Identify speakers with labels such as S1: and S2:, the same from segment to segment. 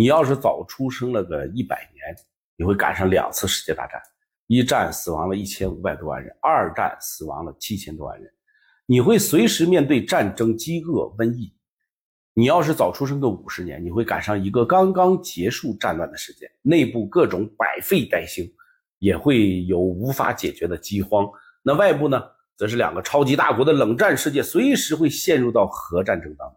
S1: 你要是早出生了个一百年，你会赶上两次世界大战，一战死亡了一千五百多万人，二战死亡了七千多万人，你会随时面对战争、饥饿、瘟疫。你要是早出生个五十年，你会赶上一个刚刚结束战乱的时间，内部各种百废待兴，也会有无法解决的饥荒。那外部呢，则是两个超级大国的冷战世界，随时会陷入到核战争当中。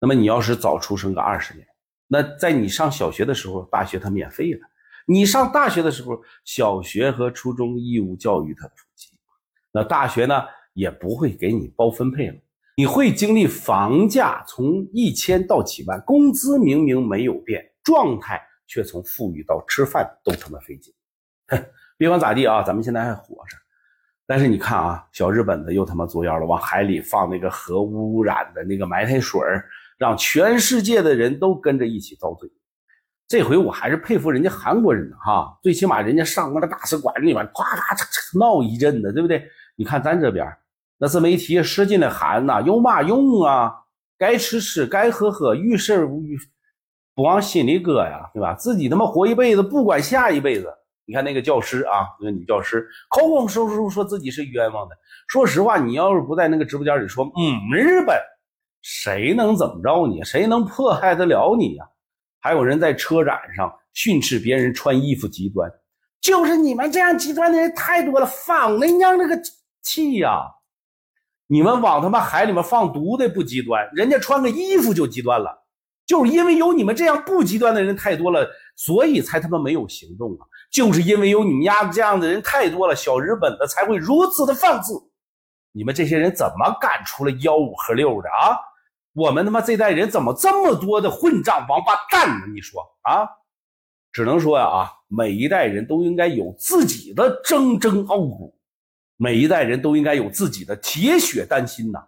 S1: 那么你要是早出生个二十年，那在你上小学的时候，大学它免费了；你上大学的时候，小学和初中义务教育它普及，那大学呢也不会给你包分配了。你会经历房价从一千到几万，工资明明没有变，状态却从富裕到吃饭都他妈费劲。别管咋地啊，咱们现在还活着。但是你看啊，小日本子又他妈作妖了，往海里放那个核污染的那个埋汰水让全世界的人都跟着一起遭罪。这回我还是佩服人家韩国人呢，哈，最起码人家上那个大使馆里面，咵嚓闹一阵子，对不对？你看咱这边。那自媒体使劲的喊呐，有嘛用啊？该吃吃，该喝喝，遇事不遇不往心里搁呀，对吧？自己他妈活一辈子，不管下一辈子。你看那个教师啊，那个女教师，口口声声说自己是冤枉的。说实话，你要是不在那个直播间里说，嗯，日本，谁能怎么着你？谁能迫害得了你呀？还有人在车展上训斥别人穿衣服极端，就是你们这样极端的人太多了，放那娘那个气呀！你们往他妈海里面放毒的不极端，人家穿个衣服就极端了，就是因为有你们这样不极端的人太多了，所以才他妈没有行动啊！就是因为有你们丫这样的人太多了，小日本的才会如此的放肆。你们这些人怎么敢出来吆五喝六的啊？我们他妈这代人怎么这么多的混账王八蛋呢？你说啊？只能说呀啊，每一代人都应该有自己的铮铮傲骨。每一代人都应该有自己的铁血丹心呐！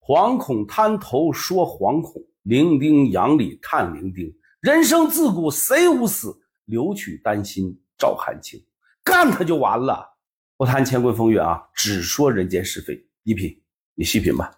S1: 惶恐滩头说惶恐，零丁洋里叹零丁。人生自古谁无死，留取丹心照汗青。干他就完了！不谈乾坤风月啊，只说人间是非。一品，你细品吧。